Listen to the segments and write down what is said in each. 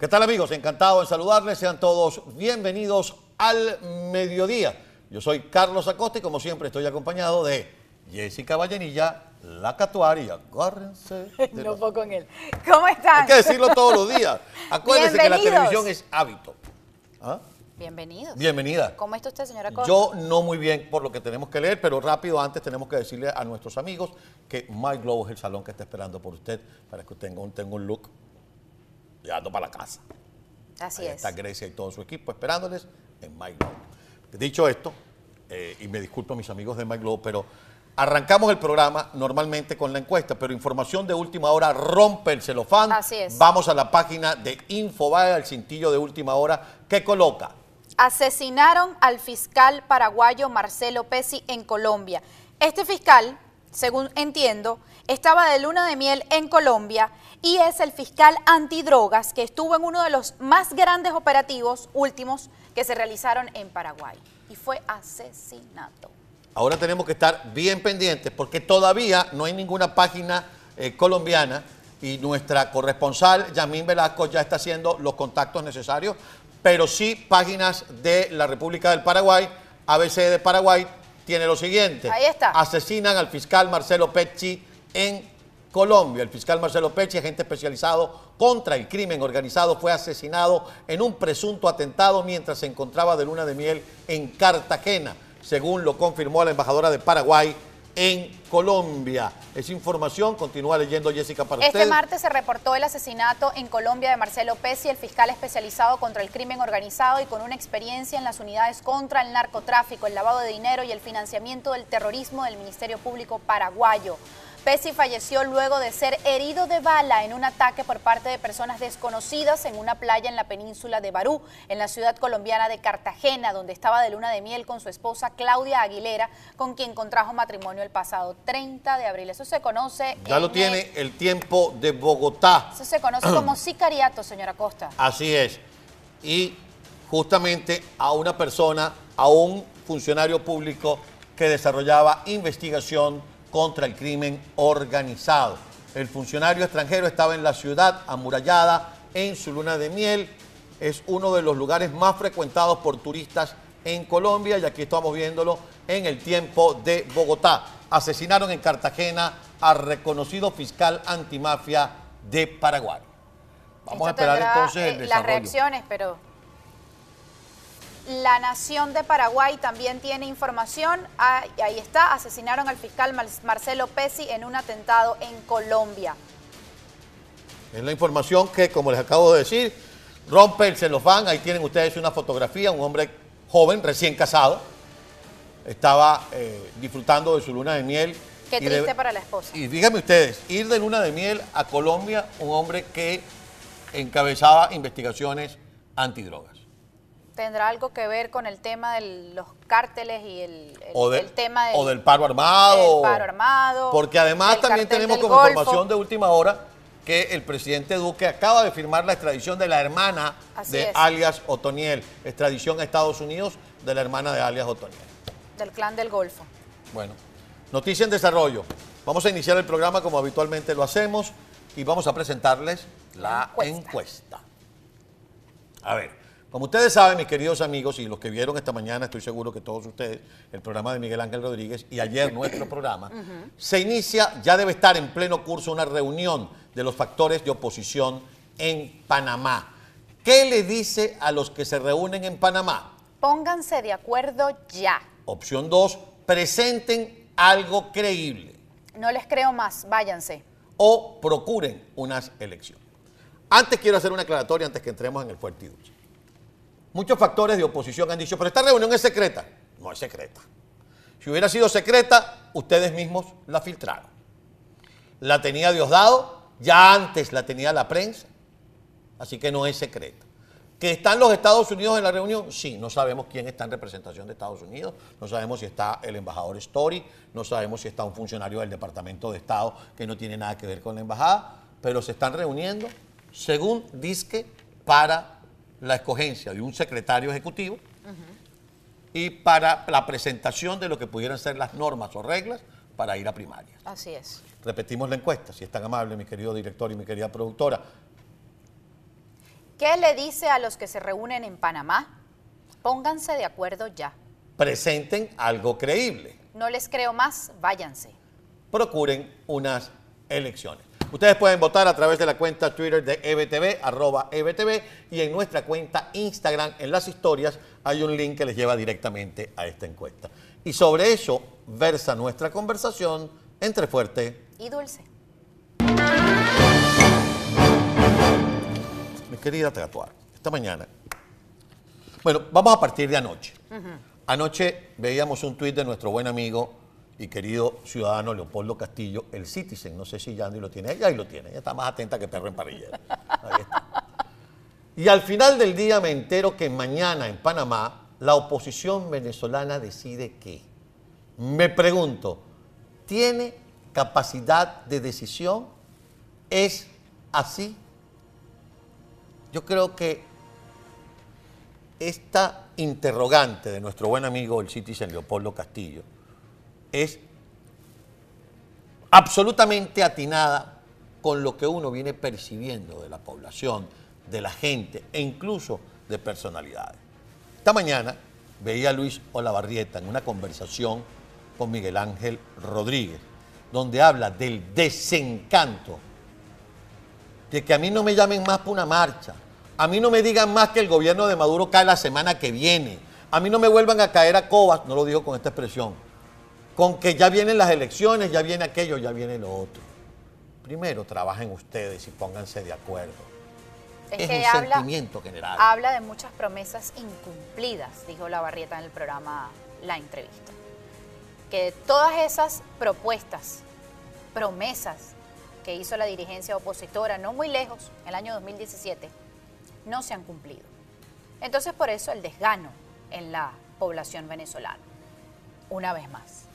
¿Qué tal amigos? Encantado en saludarles. Sean todos bienvenidos al mediodía. Yo soy Carlos Acosta y como siempre estoy acompañado de Jessica Vallenilla, la Catuaria. Agárrense. de No los- puedo con él. ¿Cómo están? Hay que decirlo todos los días. Acuérdense que la televisión es hábito. ¿Ah? Bienvenidos. Bienvenida. ¿Cómo está usted, señora Costa? Yo no muy bien por lo que tenemos que leer, pero rápido antes tenemos que decirle a nuestros amigos que My Glow es el salón que está esperando por usted para que tenga un, tenga un look llegando para la casa. Así Ahí es. está Grecia y todo su equipo esperándoles en My Glow. Dicho esto, eh, y me disculpo a mis amigos de My Glow, pero arrancamos el programa normalmente con la encuesta, pero información de última hora rompe el celofán. Así es. Vamos a la página de Infobae, al cintillo de última hora, que coloca Asesinaron al fiscal paraguayo Marcelo Pesi en Colombia. Este fiscal, según entiendo, estaba de luna de miel en Colombia y es el fiscal antidrogas que estuvo en uno de los más grandes operativos últimos que se realizaron en Paraguay. Y fue asesinato. Ahora tenemos que estar bien pendientes porque todavía no hay ninguna página eh, colombiana y nuestra corresponsal Yamín Velasco ya está haciendo los contactos necesarios, pero sí páginas de la República del Paraguay, ABC de Paraguay tiene lo siguiente. Ahí está. Asesinan al fiscal Marcelo Pecci en Colombia. El fiscal Marcelo Pecci, agente especializado contra el crimen organizado, fue asesinado en un presunto atentado mientras se encontraba de luna de miel en Cartagena, según lo confirmó la embajadora de Paraguay en Colombia. Esa información continúa leyendo Jessica para Este usted. martes se reportó el asesinato en Colombia de Marcelo Pesi, el fiscal especializado contra el crimen organizado y con una experiencia en las unidades contra el narcotráfico, el lavado de dinero y el financiamiento del terrorismo del Ministerio Público paraguayo. Pesi falleció luego de ser herido de bala en un ataque por parte de personas desconocidas en una playa en la península de Barú, en la ciudad colombiana de Cartagena, donde estaba de luna de miel con su esposa Claudia Aguilera, con quien contrajo matrimonio el pasado 30 de abril. Eso se conoce Ya lo en tiene el tiempo de Bogotá. eso se conoce como sicariato, señora Costa. Así es. Y justamente a una persona, a un funcionario público que desarrollaba investigación contra el crimen organizado. El funcionario extranjero estaba en la ciudad amurallada en su luna de miel. Es uno de los lugares más frecuentados por turistas en Colombia y aquí estamos viéndolo en el tiempo de Bogotá. Asesinaron en Cartagena al reconocido fiscal antimafia de Paraguay. Vamos a esperar entonces el eh, las desarrollo. reacciones, pero la Nación de Paraguay también tiene información. Ah, ahí está, asesinaron al fiscal Mar- Marcelo Pesi en un atentado en Colombia. Es la información que, como les acabo de decir, rompe el celofán. Ahí tienen ustedes una fotografía, un hombre joven, recién casado. Estaba eh, disfrutando de su luna de miel. Qué triste de- para la esposa. Y díganme ustedes, ir de luna de miel a Colombia, un hombre que encabezaba investigaciones antidrogas. ¿Tendrá algo que ver con el tema de los cárteles y el, el- O, de- el tema del, o del paro armado. del paro armado? Porque además también tenemos como Golfo? información de última hora que el presidente Duque acaba de firmar la extradición de la hermana Así de es. alias Otoniel. Extradición a Estados Unidos de la hermana de alias Otoniel. del clan del Golfo. Bueno, noticia en desarrollo. Vamos a iniciar el programa como habitualmente lo hacemos y vamos a presentarles la Encuesta. encuesta. A ver, como ustedes saben, mis queridos amigos, y los que vieron esta mañana, estoy seguro que todos ustedes, el programa de Miguel Ángel Rodríguez y ayer nuestro programa, se inicia, ya debe estar en pleno curso una reunión de los factores de oposición en Panamá. ¿Qué le dice a los que se reúnen en Panamá? Pónganse de acuerdo ya. Opción 2, presenten algo creíble No les creo más, váyanse. o procuren unas elecciones. Antes quiero hacer una aclaratoria antes que entremos en el fuerte y dulce. Muchos factores de oposición han dicho, pero esta reunión es secreta. No es secreta. Si hubiera sido secreta, ustedes mismos la filtraron. La tenía Diosdado, ya antes la tenía la prensa, así que no es secreta. ¿Que están los Estados Unidos en la reunión? Sí, no sabemos quién está en representación de Estados Unidos, no sabemos si está el embajador Story, no sabemos si está un funcionario del Departamento de Estado que no tiene nada que ver con la embajada, pero se están reuniendo, según disque, para la escogencia de un secretario ejecutivo y para la presentación de lo que pudieran ser las normas o reglas para ir a primaria. Así es. Repetimos la encuesta, si es tan amable, mi querido director y mi querida productora. ¿Qué le dice a los que se reúnen en Panamá? Pónganse de acuerdo ya. Presenten algo creíble. No les creo más, váyanse. Procuren unas elecciones. Ustedes pueden votar a través de la cuenta Twitter de EBTV, arroba EBTV, y en nuestra cuenta Instagram, en las historias, hay un link que les lleva directamente a esta encuesta. Y sobre eso versa nuestra conversación entre fuerte Y dulce. Mi querida Tatuar, esta mañana. Bueno, vamos a partir de anoche. Anoche veíamos un tuit de nuestro buen amigo y querido ciudadano Leopoldo Castillo, el Citizen. No sé si Yandy lo tiene. Ella ahí lo tiene. Ella está más atenta que perro en parrillera. Ahí. Y al final del día me entero que mañana en Panamá la oposición venezolana decide qué. Me pregunto, ¿tiene capacidad de decisión? ¿Es así? Yo creo que esta interrogante de nuestro buen amigo el citizen Leopoldo Castillo es absolutamente atinada con lo que uno viene percibiendo de la población, de la gente e incluso de personalidades. Esta mañana veía a Luis Olavarrieta en una conversación con Miguel Ángel Rodríguez, donde habla del desencanto de que a mí no me llamen más para una marcha, a mí no me digan más que el gobierno de Maduro cae la semana que viene, a mí no me vuelvan a caer a cobas, no lo digo con esta expresión, con que ya vienen las elecciones, ya viene aquello, ya viene lo otro. Primero trabajen ustedes y pónganse de acuerdo. Es, Es que un habla, sentimiento general. habla de muchas promesas incumplidas, dijo la Barrieta en el programa La Entrevista. Que todas esas propuestas, promesas que hizo la dirigencia opositora, no muy lejos, en el año 2017, no se han cumplido. Entonces, por eso el desgano en la población venezolana. Una vez más.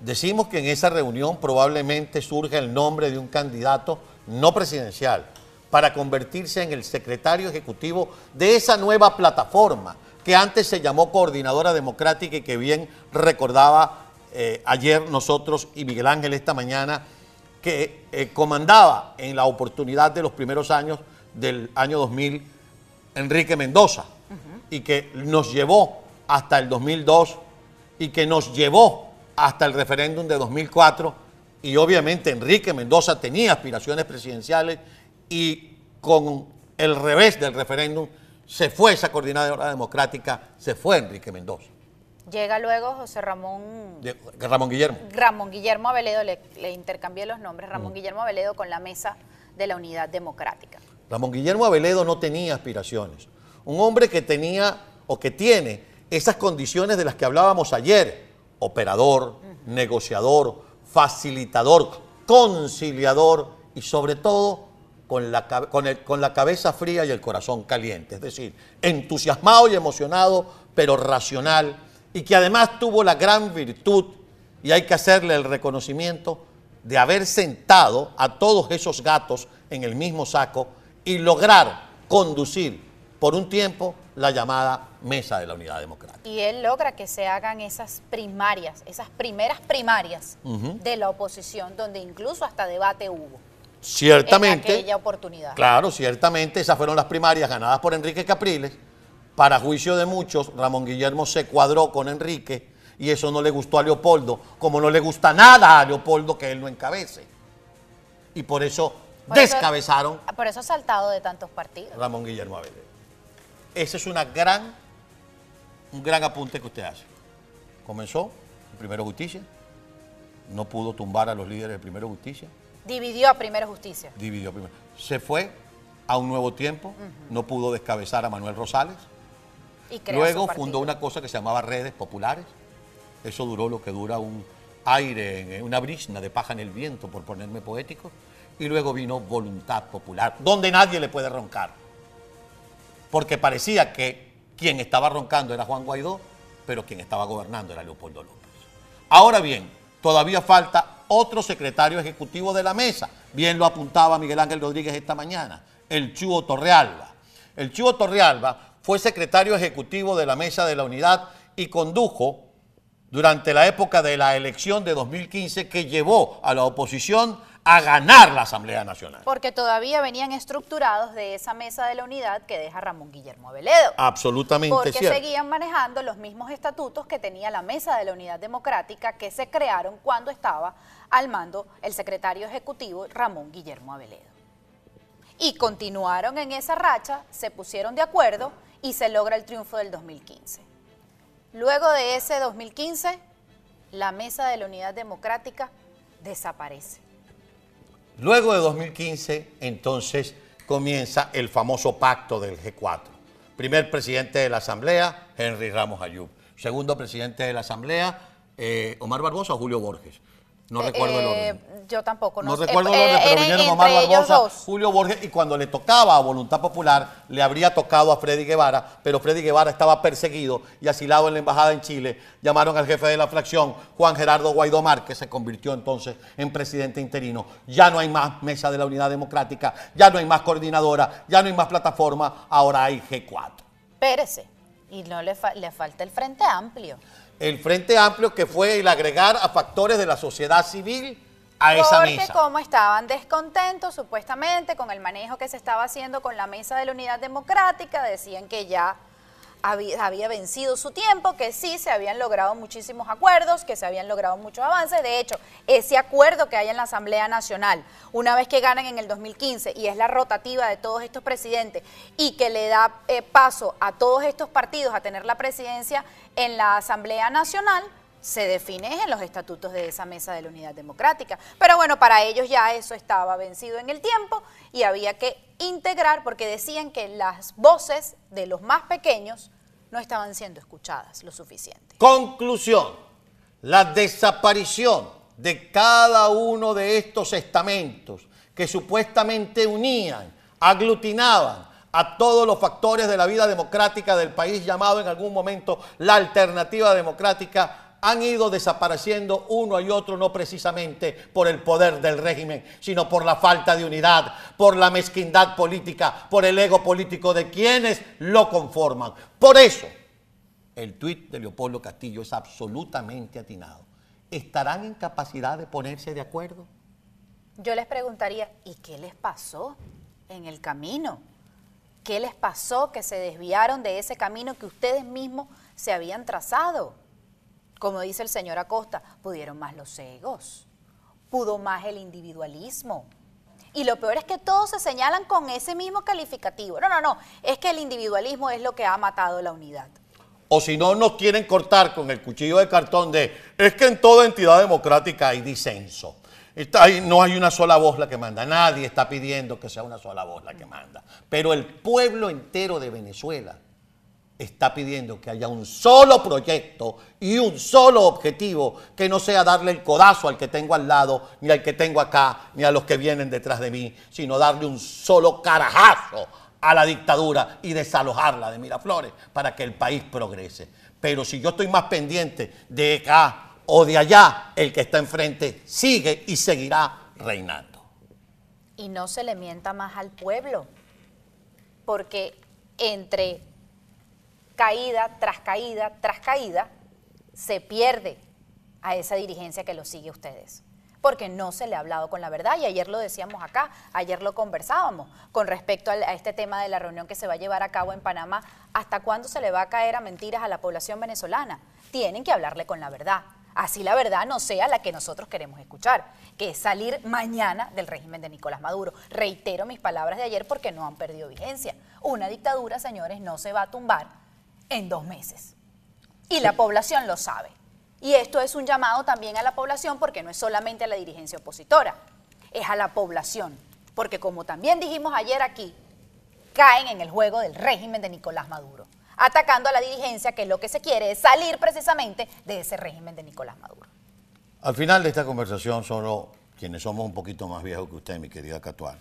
Decimos que en esa reunión probablemente surge el nombre de un candidato no presidencial para convertirse en el secretario ejecutivo de esa nueva plataforma que antes se llamó Coordinadora Democrática y que bien recordaba eh, ayer nosotros y Miguel Ángel esta mañana, que eh, comandaba en la oportunidad de los primeros años del año 2000 Enrique Mendoza y que nos llevó hasta el 2002 y que nos llevó hasta el referéndum de 2004 y obviamente Enrique Mendoza tenía aspiraciones presidenciales y con el revés del referéndum se fue esa coordinadora democrática, se fue Enrique Mendoza, Llega luego José Ramón de- Ramón Guillermo. Ramón Guillermo Aveledo, le, le intercambié los nombres, Ramón Guillermo Aveledo con la mesa de la Unidad Democrática. Ramón Guillermo Aveledo no tenía aspiraciones. Un hombre que tenía o que tiene esas condiciones de las que hablábamos ayer, operador, negociador, facilitador, conciliador y sobre todo con la, con el- con la cabeza fría y el corazón caliente. Es decir, entusiasmado y emocionado, pero racional y que además tuvo la gran virtud, y hay que hacerle el reconocimiento, de haber sentado a todos esos gatos en el mismo saco y lograr conducir por un tiempo la llamada Mesa de la Unidad Democrática. Y él logra que se hagan esas primarias, esas primeras primarias de la oposición, donde incluso hasta debate hubo en Ciertamente, aquella oportunidad. claro, ciertamente esas fueron las primarias ganadas por Enrique Capriles. Para juicio de muchos, Ramón Guillermo se cuadró con Enrique y eso no le gustó a Leopoldo, como no le gusta nada a Leopoldo que él no encabece. Y por eso Por eso- descabezaron Por eso ha saltado de tantos partidos. Ramón Guillermo Abelé. Ese es una gran, un gran apunte que usted hace. Comenzó el Primero Justicia, no pudo tumbar a los líderes del Primero Justicia, Dividió a Primero Justicia. dividió primero. Se fue a un nuevo tiempo, no pudo descabezar a Manuel Rosales. Y Luego fundó una cosa que se llamaba Redes Populares. Eso duró lo que dura un aire, una brisna de paja en el viento, por ponerme poético. Y luego vino Voluntad Popular, donde nadie le puede roncar. Porque parecía que quien estaba roncando era Juan Guaidó, pero quien estaba gobernando era Leopoldo López. Ahora bien, todavía falta otro secretario ejecutivo de la mesa. Bien lo apuntaba Miguel Ángel Rodríguez esta mañana, el Chuo Torrealba. El Chuo Torrealba fue secretario ejecutivo de la mesa de la unidad y condujo durante la época de la elección de 2015 que llevó a la oposición a ganar la Asamblea Nacional. Porque todavía venían estructurados de esa mesa de la unidad que deja Ramón Guillermo Aveledo. Absolutamente Porque cierto. seguían manejando los mismos estatutos que tenía la mesa de la unidad democrática que se crearon cuando estaba al mando el secretario ejecutivo Ramón Guillermo Aveledo. Y continuaron en esa racha, se pusieron de acuerdo y se logra el triunfo del 2015. Luego de ese 2015, la mesa de la unidad democrática desaparece. Luego de 2015, entonces comienza el famoso pacto del G4. Primer presidente de la Asamblea, Henry Ramos Ayub. Segundo presidente de la Asamblea, eh, Omar Barbosa o Julio Borges. No Eh, recuerdo el eh, orden. Yo tampoco. No, sé. recuerdo el Eh, orden, pero vinieron Omar Barbosa. Julio Borges, y cuando le tocaba a Voluntad Popular, le habría tocado a Freddy Guevara, pero Freddy Guevara estaba perseguido y asilado en la embajada en Chile. Llamaron al jefe de la fracción, Juan Gerardo Guaidó que se convirtió entonces en presidente interino. Ya no hay más mesa de la unidad democrática, ya no hay más coordinadora, ya no hay más plataforma, ahora hay G4. Pérese. Y no le, fa- le falta el Frente Amplio. El Frente Amplio que fue el agregar a factores de la sociedad civil a esa Porque mesa. como estaban descontentos supuestamente con el manejo que se estaba haciendo con la mesa de la unidad democrática, decían que ya había, vencido su tiempo, que sí se habían logrado muchísimos acuerdos, que se habían logrado muchos avances. De hecho, ese acuerdo que hay en la Asamblea Nacional, una vez que ganan en el 2015 y es la rotativa de todos estos presidentes y que le da eh, paso a todos estos partidos a tener la presidencia en la Asamblea Nacional, se define en los estatutos de esa mesa de la unidad democrática. Pero bueno, para ellos ya eso estaba vencido en el tiempo y había que integrar porque decían que las voces de los más pequeños no estaban siendo escuchadas lo suficiente. Conclusión, la desaparición de cada uno de estos estamentos que supuestamente unían, aglutinaban a todos los factores de la vida democrática del país llamado en algún momento la alternativa democrática, han ido desapareciendo uno y otro no precisamente por el poder del régimen, sino por la falta de unidad, por la mezquindad política, por el ego político de quienes lo conforman. Por eso, el tuit de Leopoldo Castillo es absolutamente atinado. ¿Estarán en capacidad de ponerse de acuerdo? Yo les preguntaría, ¿y qué les pasó en el camino? ¿Qué les pasó que se desviaron de ese camino que ustedes mismos se habían trazado? Como dice el señor Acosta, pudieron más los egos, pudo más el individualismo. Y lo peor es que todos se señalan con ese mismo calificativo. No, no, no, es que el individualismo es lo que ha matado la unidad. O si no, nos quieren cortar con el cuchillo de cartón de, es que en toda entidad democrática hay disenso. No hay una sola voz la que manda. Nadie está pidiendo que sea una sola voz la que manda. Pero el pueblo entero de Venezuela está pidiendo que haya un solo proyecto y un solo objetivo que no sea darle el codazo al que tengo al lado, ni al que tengo acá, ni a los que vienen detrás de mí, sino darle un solo carajazo a la dictadura y desalojarla de Miraflores para que el país progrese. Pero si yo estoy más pendiente de acá o de allá, el que está enfrente sigue y seguirá reinando. y no se le mienta más al pueblo, porque entre caída tras caída tras caída se pierde a esa dirigencia que lo sigue ustedes, porque no se le ha hablado con la verdad y ayer lo decíamos acá, ayer lo conversábamos con respecto a este tema de la reunión que se va a llevar a cabo en Panamá, ¿hasta cuándo se le va a caer a mentiras a la población venezolana? Tienen que hablarle con la verdad. Así la verdad no sea la que nosotros queremos escuchar, que es salir mañana del régimen de Nicolás Maduro. Reitero mis palabras de ayer porque no han perdido vigencia. Una dictadura, señores, no se va a tumbar en dos meses. Y la población lo sabe. Y esto es un llamado también a la población porque no es solamente a la dirigencia opositora, es a la población. Porque como también dijimos ayer aquí, caen en el juego del régimen de Nicolás Maduro, atacando a la dirigencia, que lo que se quiere es salir precisamente de ese régimen de Nicolás Maduro. Al final de esta conversación, solo quienes somos un poquito más viejos que usted, mi querida Catual,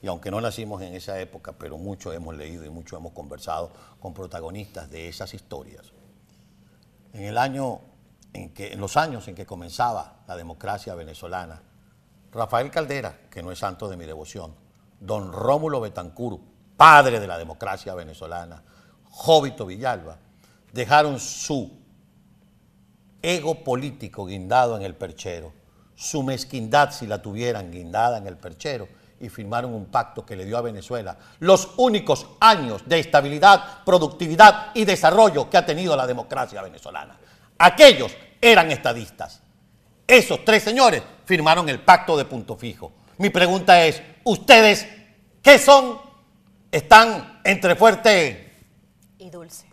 y aunque no nacimos en esa época, pero mucho hemos leído y mucho hemos conversado con protagonistas de esas historias. En el año en los años en que comenzaba la democracia venezolana, Rafael Caldera, que no es santo de mi devoción, don Rómulo Betancur, padre de la democracia venezolana, Jóbito Villalba, dejaron su ego político guindado en el perchero, su mezquindad si la tuvieran guindada en el perchero y firmaron un pacto que le dio a Venezuela los únicos años de estabilidad, productividad y desarrollo que ha tenido la democracia venezolana. Aquellos eran estadistas. Esos tres señores firmaron el pacto de punto fijo. Mi pregunta es, ¿ustedes qué son? Están entre fuerte y dulce.